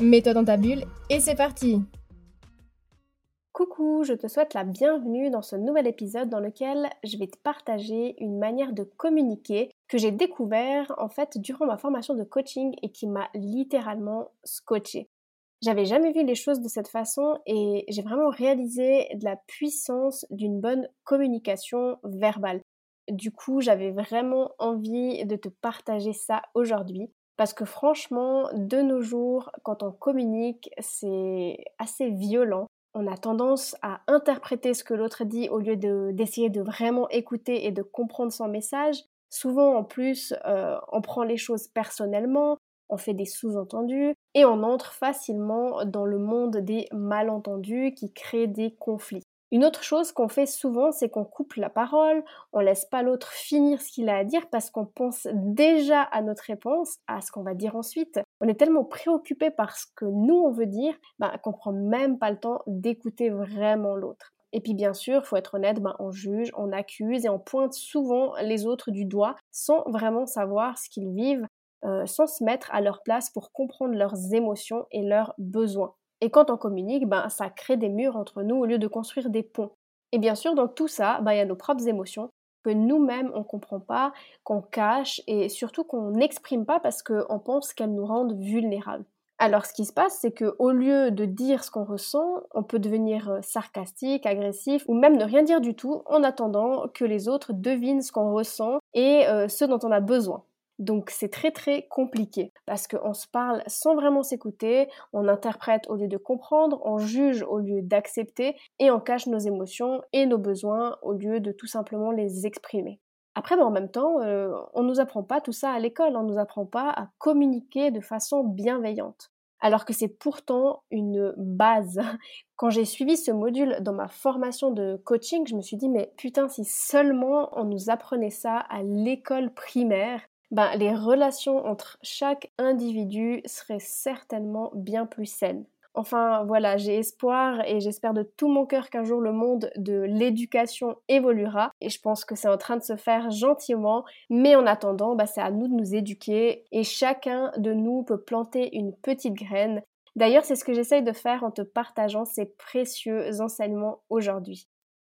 Mets-toi dans et c'est parti Coucou, je te souhaite la bienvenue dans ce nouvel épisode dans lequel je vais te partager une manière de communiquer que j'ai découvert en fait durant ma formation de coaching et qui m'a littéralement scotché. J'avais jamais vu les choses de cette façon et j'ai vraiment réalisé de la puissance d'une bonne communication verbale. Du coup, j'avais vraiment envie de te partager ça aujourd'hui parce que franchement, de nos jours, quand on communique, c'est assez violent. On a tendance à interpréter ce que l'autre dit au lieu d'essayer de, vraiment écouter et de comprendre son message. Souvent, en plus, euh, on prend les choses personnellement, on fait des sous-entendus et on entre facilement dans le monde des malentendus qui créent des conflits. Une autre chose qu'on fait souvent, c'est qu'on coupe la parole, on laisse pas l'autre finir ce qu'il a à dire parce qu'on pense déjà à notre réponse, à ce qu'on va dire ensuite. On est tellement préoccupé par ce que nous on veut dire, bah, qu'on prend même pas le temps d'écouter vraiment l'autre. Et puis bien sûr, faut être honnête, ben, on juge, on accuse et on pointe souvent les autres du doigt sans vraiment savoir ce qu'ils vivent, euh, sans se mettre à leur place pour comprendre leurs émotions et leurs besoins. Et quand on communique, ben, ça crée des murs entre nous au lieu de construire des ponts. Et bien sûr, dans tout ça, ben, il y a nos propres émotions que nous-mêmes on ne comprend pas, qu'on cache et surtout qu'on n'exprime pas parce qu'on pense qu'elles nous rendent vulnérables. Alors ce qui se passe, c'est qu'au lieu de dire ce qu'on ressent, on peut devenir euh, sarcastique, agressif ou même ne rien dire du tout en attendant que les autres devinent ce qu'on ressent et euh, ce dont on a besoin. Donc c'est très très compliqué parce qu'on se parle sans vraiment s'écouter, on interprète au lieu de comprendre, on juge au lieu d'accepter et on cache nos émotions et nos besoins au lieu de tout simplement les exprimer. Après, mais en même temps, euh, on ne nous apprend pas tout ça à l'école, on ne nous apprend pas à communiquer de façon bienveillante. Alors que c'est pourtant une base. Quand j'ai suivi ce module dans ma formation de coaching, je me suis dit, mais putain, si seulement on nous apprenait ça à l'école primaire, ben, les relations entre chaque individu seraient certainement bien plus saines. Enfin voilà, j'ai espoir et j'espère de tout mon cœur qu'un jour le monde de l'éducation évoluera et je pense que c'est en train de se faire gentiment, mais en attendant, ben, c'est à nous de nous éduquer et chacun de nous peut planter une petite graine. D'ailleurs, c'est ce que j'essaye de faire en te partageant ces précieux enseignements aujourd'hui.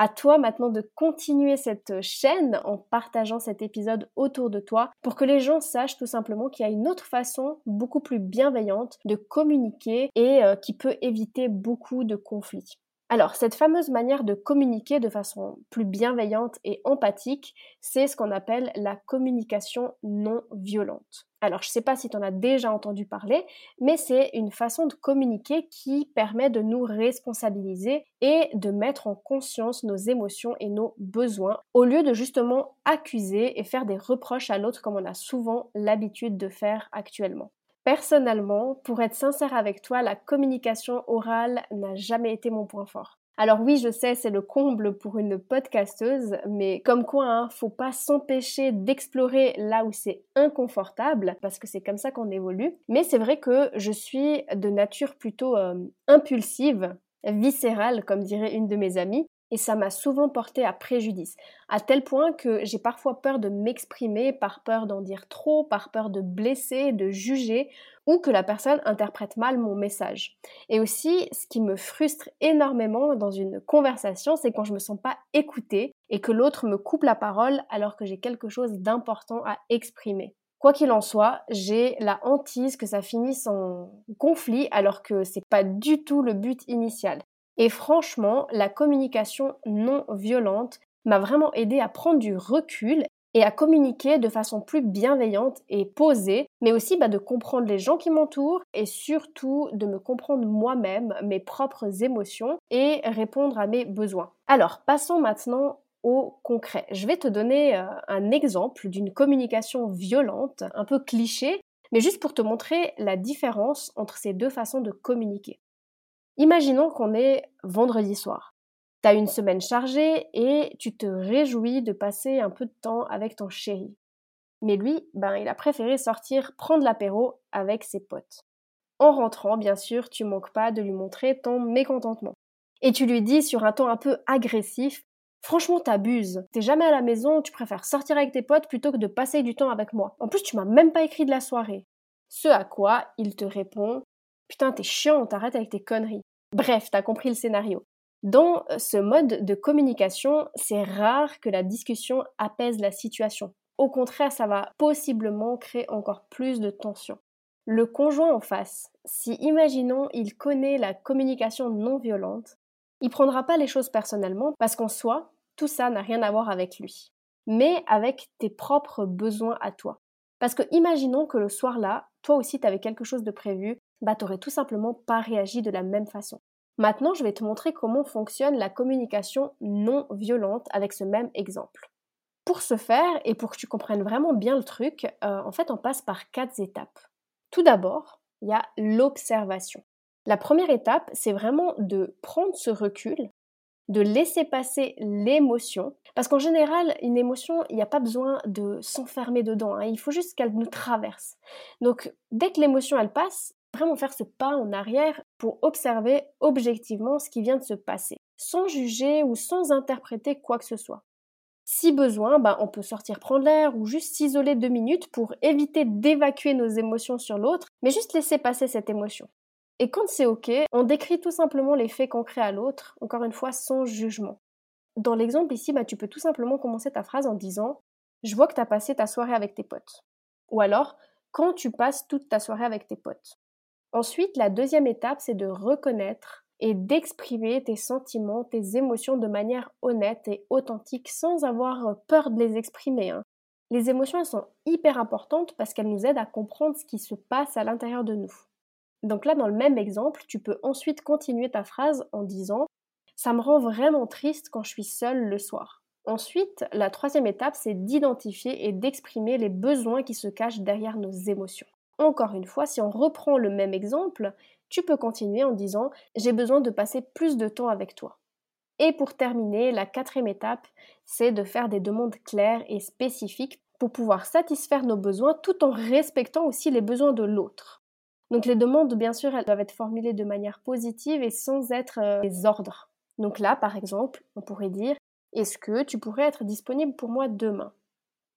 À toi maintenant de continuer cette chaîne en partageant cet épisode autour de toi pour que les gens sachent tout simplement qu'il y a une autre façon beaucoup plus bienveillante de communiquer et euh, qui peut éviter beaucoup de conflits. Alors, cette fameuse manière de communiquer de façon plus bienveillante et empathique, c'est ce qu'on appelle la communication non violente. Alors, je ne sais pas si tu en as déjà entendu parler, mais c'est une façon de communiquer qui permet de nous responsabiliser et de mettre en conscience nos émotions et nos besoins, au lieu de justement accuser et faire des reproches à l'autre comme on a souvent l'habitude de faire actuellement. Personnellement, pour être sincère avec toi, la communication orale n'a jamais été mon point fort. Alors oui, je sais, c'est le comble pour une podcasteuse, mais comme quoi, hein, faut pas s'empêcher d'explorer là où c'est inconfortable, parce que c'est comme ça qu'on évolue. Mais c'est vrai que je suis de nature plutôt euh, impulsive, viscérale, comme dirait une de mes amies, et ça m'a souvent porté à préjudice, à tel point que j'ai parfois peur de m'exprimer, par peur d'en dire trop, par peur de blesser, de juger, ou que la personne interprète mal mon message. Et aussi, ce qui me frustre énormément dans une conversation, c'est quand je me sens pas écoutée et que l'autre me coupe la parole alors que j'ai quelque chose d'important à exprimer. Quoi qu'il en soit, j'ai la hantise que ça finisse en conflit alors que c'est pas du tout le but initial. Et franchement, la communication non violente m'a vraiment aidé à prendre du recul et à communiquer de façon plus bienveillante et posée, mais aussi bah, de comprendre les gens qui m'entourent et surtout de me comprendre moi-même, mes propres émotions et répondre à mes besoins. Alors, passons maintenant au concret. Je vais te donner euh, un exemple d'une communication violente, un peu cliché, Mais juste pour te montrer la différence entre ces deux façons de communiquer. Imaginons qu'on est vendredi soir. T'as une semaine chargée et tu te réjouis de passer un peu de temps avec ton chéri. Mais lui, ben, il a préféré sortir prendre l'apéro avec ses potes. En rentrant, bien sûr, tu manques pas de lui montrer ton mécontentement. Et tu lui dis sur un ton un peu agressif Franchement, t'abuses. T'es jamais à la maison, tu préfères sortir avec tes potes plutôt que de passer du temps avec moi. En plus, tu m'as même pas écrit de la soirée. Ce à quoi il te répond Putain, t'es chiant, t'arrêtes avec tes conneries. Bref, t'as compris le scénario. Dans ce mode de communication, c'est rare que la discussion apaise la situation. Au contraire, ça va possiblement créer encore plus de tension. Le conjoint en face, si imaginons il connaît la communication non violente, il prendra pas les choses personnellement parce qu'en soi, tout ça n'a rien à voir avec lui, mais avec tes propres besoins à toi. Parce que imaginons que le soir-là, toi aussi tu avais quelque chose de prévu, bah t'aurais tout simplement pas réagi de la même façon. Maintenant, je vais te montrer comment fonctionne la communication non violente avec ce même exemple. Pour ce faire, et pour que tu comprennes vraiment bien le truc, euh, en fait, on passe par quatre étapes. Tout d'abord, il y a l'observation. La première étape, c'est vraiment de prendre ce recul, de laisser passer l'émotion. Parce qu'en général, une émotion, il n'y a pas besoin de s'enfermer dedans. Hein. il faut juste qu'elle nous traverse. Donc, dès que l'émotion, elle passe, vraiment faire ce pas en arrière pour observer objectivement ce qui vient de se passer, sans juger ou sans interpréter quoi que ce soit. Si besoin, bah, on peut sortir prendre l'air ou juste s'isoler deux minutes pour éviter d'évacuer nos émotions sur l'autre, mais juste laisser passer cette émotion. Et quand c'est ok, on décrit tout simplement les faits concrets à l'autre, encore une fois sans jugement. Dans l'exemple ici, bah, tu peux tout simplement commencer ta phrase en disant Je vois que tu as passé ta soirée avec tes potes. Ou alors, quand tu passes toute ta soirée avec tes potes. Ensuite, la deuxième étape, c'est de reconnaître et d'exprimer tes sentiments, tes émotions de manière honnête et authentique sans avoir peur de les exprimer. Hein. Les émotions, sont hyper importantes parce qu'elles nous aident à comprendre ce qui se passe à l'intérieur de nous. Donc là, dans le même exemple, tu peux ensuite continuer ta phrase en disant ⁇ ça me rend vraiment triste quand je suis seule le soir ⁇ Ensuite, la troisième étape, c'est d'identifier et d'exprimer les besoins qui se cachent derrière nos émotions. Encore une fois, si on reprend le même exemple, tu peux continuer en disant j'ai besoin de passer plus de temps avec toi. Et pour terminer, la quatrième étape, c'est de faire des demandes claires et spécifiques pour pouvoir satisfaire nos besoins tout en respectant aussi les besoins de l'autre. Donc les demandes, bien sûr, elles doivent être formulées de manière positive et sans être euh, des ordres. Donc là, par exemple, on pourrait dire est-ce que tu pourrais être disponible pour moi demain?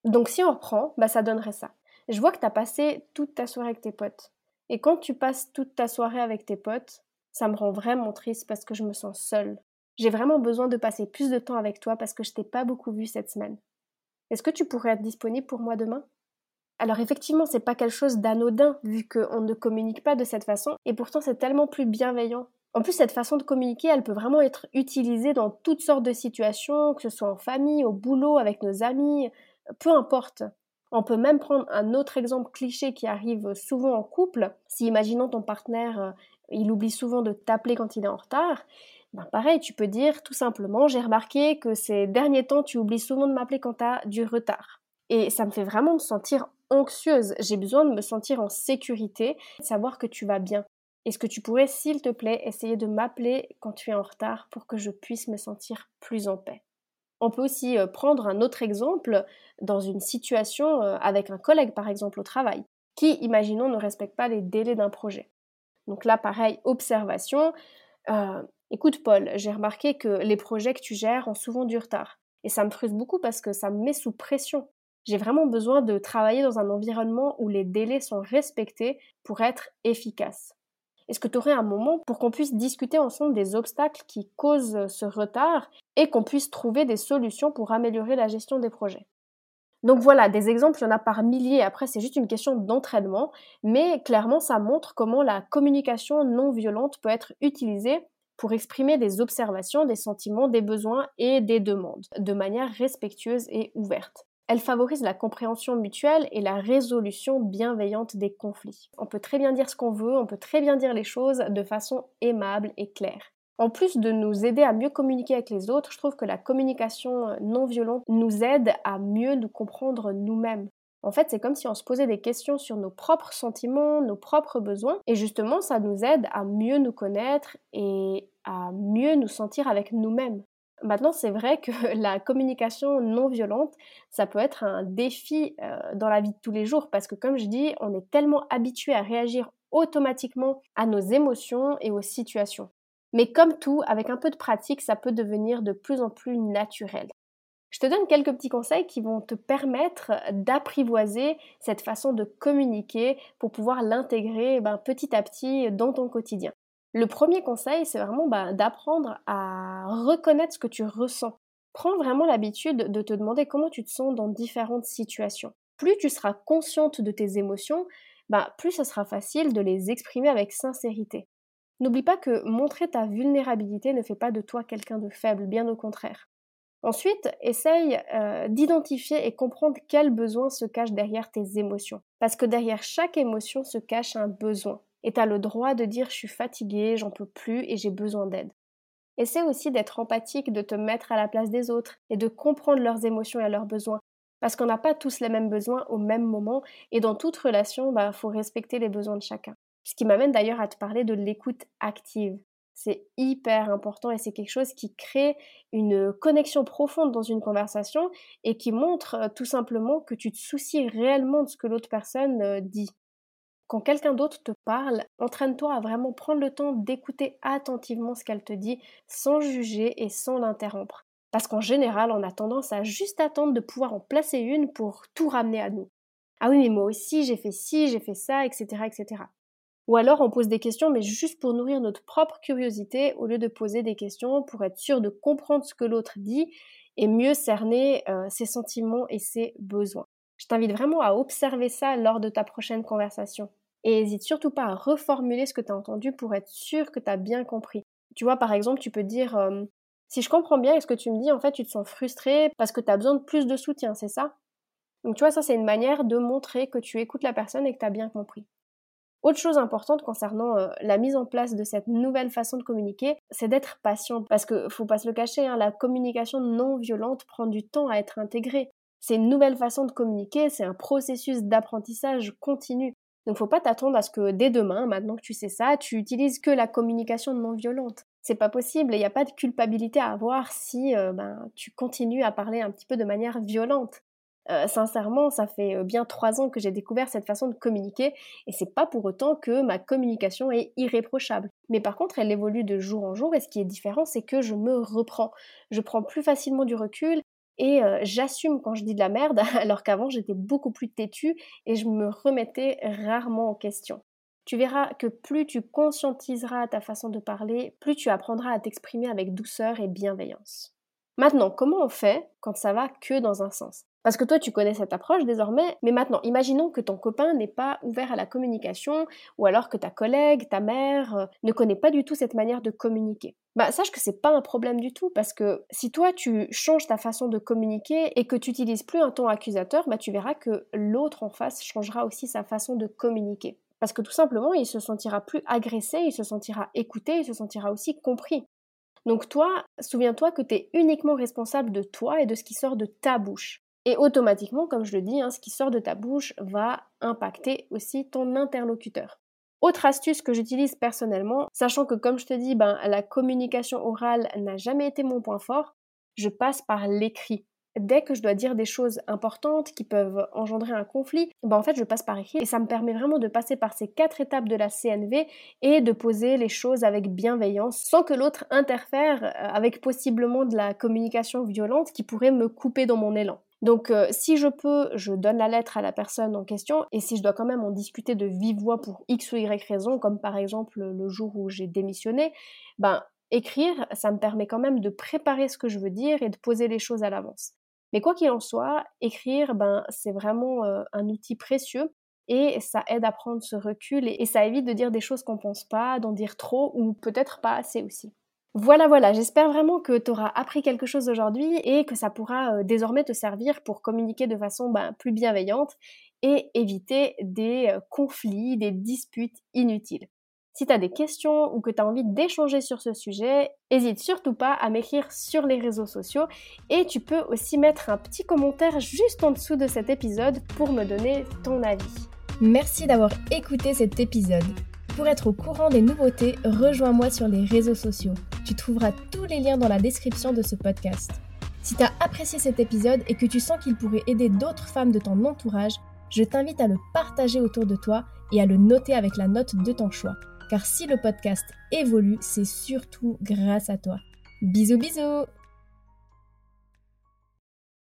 Donc si on reprend, bah, ça donnerait ça. Je vois que tu as passé toute ta soirée avec tes potes. Et quand tu passes toute ta soirée avec tes potes, ça me rend vraiment triste parce que je me sens seule. J'ai vraiment besoin de passer plus de temps avec toi parce que je t'ai pas beaucoup vu cette semaine. Est-ce que tu pourrais être disponible pour moi demain? Alors effectivement, c'est pas quelque chose d'anodin vu qu'on ne communique pas de cette façon et pourtant c'est tellement plus bienveillant. En plus, cette façon de communiquer, elle peut vraiment être utilisée dans toutes sortes de situations, que ce soit en famille, au boulot, avec nos amis, peu importe. On peut même prendre un autre exemple cliché qui arrive souvent en couple. Si imaginons ton partenaire, euh, il oublie souvent de t'appeler quand il est en retard, ben pareil, tu peux dire tout simplement j'ai remarqué que ces derniers temps tu oublies souvent de m'appeler quand tu as du retard. Et ça me fait vraiment me sentir anxieuse, j'ai besoin de me sentir en sécurité, de savoir que tu vas bien. Est-ce que tu pourrais, s'il te plaît, essayer de m'appeler quand tu es en retard pour que je puisse me sentir plus en paix? On peut aussi euh, prendre un autre exemple dans une situation euh, avec un collègue, par exemple, au travail, qui, imaginons, ne respecte pas les délais d'un projet. Donc là, pareil, observation. Euh, écoute, Paul, j'ai remarqué que les projets que tu gères ont souvent du retard. Et ça me frustre beaucoup parce que ça me met sous pression. J'ai vraiment besoin de travailler dans un environnement où les délais sont respectés pour être efficace. Est-ce que tu aurais un moment pour qu'on puisse discuter ensemble des obstacles qui causent ce retard et qu'on puisse trouver des solutions pour améliorer la gestion des projets? Donc voilà, des exemples, il y en a par milliers. Après, c'est juste une question d'entraînement, mais clairement, ça montre comment la communication non violente peut être utilisée pour exprimer des observations, des sentiments, des besoins et des demandes de manière respectueuse et ouverte. Elle favorise la compréhension mutuelle et la résolution bienveillante des conflits. On peut très bien dire ce qu'on veut, on peut très bien dire les choses de façon aimable et claire. En plus de nous aider à mieux communiquer avec les autres, je trouve que la communication non violente nous aide à mieux nous comprendre nous-mêmes. En fait, c'est comme si on se posait des questions sur nos propres sentiments, nos propres besoins, et justement, ça nous aide à mieux nous connaître et à mieux nous sentir avec nous-mêmes. Maintenant, c'est vrai que la communication non violente, ça peut être un défi euh, dans la vie de tous les jours parce que, comme je dis, on est tellement habitué à réagir automatiquement à nos émotions et aux situations. Mais comme tout, avec un peu de pratique, ça peut devenir de plus en plus naturel. Je te donne quelques petits conseils qui vont te permettre d'apprivoiser cette façon de communiquer pour pouvoir l'intégrer ben, petit à petit dans ton quotidien. Le premier conseil, c'est vraiment ben, d'apprendre à reconnaître ce que tu ressens. Prends vraiment l'habitude de te demander comment tu te sens dans différentes situations. Plus tu seras consciente de tes émotions, ben, plus ce sera facile de les exprimer avec sincérité. N'oublie pas que montrer ta vulnérabilité ne fait pas de toi quelqu'un de faible, bien au contraire. Ensuite, essaye euh, d'identifier et comprendre quels besoins se cachent derrière tes émotions. Parce que derrière chaque émotion se cache un besoin. Et tu as le droit de dire je suis fatiguée, j'en peux plus et j'ai besoin d'aide. Essaie aussi d'être empathique, de te mettre à la place des autres et de comprendre leurs émotions et leurs besoins. Parce qu'on n'a pas tous les mêmes besoins au même moment et dans toute relation, il bah, faut respecter les besoins de chacun. Ce qui m'amène d'ailleurs à te parler de l'écoute active. C'est hyper important et c'est quelque chose qui crée une connexion profonde dans une conversation et qui montre euh, tout simplement que tu te soucies réellement de ce que l'autre personne euh, dit. Quand quelqu'un d'autre te parle, entraîne-toi à vraiment prendre le temps d'écouter attentivement ce qu'elle te dit sans juger et sans l'interrompre. Parce qu'en général, on a tendance à juste attendre de pouvoir en placer une pour tout ramener à nous. Ah oui, mais moi aussi, j'ai fait ci, j'ai fait ça, etc., etc. Ou alors on pose des questions, mais juste pour nourrir notre propre curiosité, au lieu de poser des questions pour être sûr de comprendre ce que l'autre dit et mieux cerner euh, ses sentiments et ses besoins. Je t'invite vraiment à observer ça lors de ta prochaine conversation. Et n'hésite surtout pas à reformuler ce que tu as entendu pour être sûr que tu as bien compris. Tu vois, par exemple, tu peux dire euh, Si je comprends bien ce que tu me dis, en fait, tu te sens frustré parce que tu as besoin de plus de soutien, c'est ça? Donc, tu vois, ça, c'est une manière de montrer que tu écoutes la personne et que tu as bien compris. Autre chose importante concernant euh, la mise en place de cette nouvelle façon de communiquer, c'est d'être patient. Parce que faut pas se le cacher, hein, la communication non violente prend du temps à être intégrée. C'est une nouvelle façon de communiquer, c'est un processus d'apprentissage continu. Donc faut pas t'attendre à ce que dès demain, maintenant que tu sais ça, tu utilises que la communication non violente. C'est pas possible, il n'y a pas de culpabilité à avoir si euh, ben, tu continues à parler un petit peu de manière violente. Euh, sincèrement, ça fait euh, bien trois ans que j'ai découvert cette façon de communiquer et c'est pas pour autant que ma communication est irréprochable. Mais par contre, elle évolue de jour en jour et ce qui est différent, c'est que je me reprends. Je prends plus facilement du recul et euh, j'assume quand je dis de la merde, alors qu'avant j'étais beaucoup plus têtue et je me remettais rarement en question. Tu verras que plus tu conscientiseras ta façon de parler, plus tu apprendras à t'exprimer avec douceur et bienveillance. Maintenant, comment on fait quand ça va que dans un sens? Parce que toi, tu connais cette approche désormais, mais maintenant, imaginons que ton copain n'est pas ouvert à la communication, ou alors que ta collègue, ta mère, euh, ne connaît pas du tout cette manière de communiquer. Bah, sache que c'est pas un problème du tout, parce que si toi, tu changes ta façon de communiquer et que tu n'utilises plus un ton accusateur, bah, tu verras que l'autre en face changera aussi sa façon de communiquer. Parce que tout simplement, il se sentira plus agressé, il se sentira écouté, il se sentira aussi compris. Donc toi, souviens-toi que tu es uniquement responsable de toi et de ce qui sort de ta bouche. Et automatiquement, comme je le dis, hein, ce qui sort de ta bouche va impacter aussi ton interlocuteur. Autre astuce que j'utilise personnellement, sachant que comme je te dis, ben, la communication orale n'a jamais été mon point fort, je passe par l'écrit. Dès que je dois dire des choses importantes qui peuvent engendrer un conflit, ben en fait je passe par écrit et ça me permet vraiment de passer par ces quatre étapes de la CNV et de poser les choses avec bienveillance sans que l'autre interfère euh, avec possiblement de la communication violente qui pourrait me couper dans mon élan. Donc euh, si je peux, je donne la lettre à la personne en question et si je dois quand même en discuter de vive voix pour X ou Y raison, comme par exemple le jour où j'ai démissionné, ben écrire, ça me permet quand même de préparer ce que je veux dire et de poser les choses à l'avance. Mais quoi qu'il en soit, écrire, ben c'est vraiment euh, un outil précieux et ça aide à prendre ce recul et, et ça évite de dire des choses qu'on pense pas, d'en dire trop ou peut-être pas assez aussi. Voilà, voilà, j'espère vraiment que tu auras appris quelque chose aujourd'hui et que ça pourra euh, désormais te servir pour communiquer de façon ben, plus bienveillante et éviter des euh, conflits, des disputes inutiles. Si tu as des questions ou que tu as envie d'échanger sur ce sujet, n'hésite surtout pas à m'écrire sur les réseaux sociaux et tu peux aussi mettre un petit commentaire juste en dessous de cet épisode pour me donner ton avis. Merci d'avoir écouté cet épisode. Pour être au courant des nouveautés, rejoins-moi sur les réseaux sociaux. Tu trouveras tous les liens dans la description de ce podcast. Si tu as apprécié cet épisode et que tu sens qu'il pourrait aider d'autres femmes de ton entourage, je t'invite à le partager autour de toi et à le noter avec la note de ton choix car si le podcast évolue, c'est surtout grâce à toi. Bisous bisous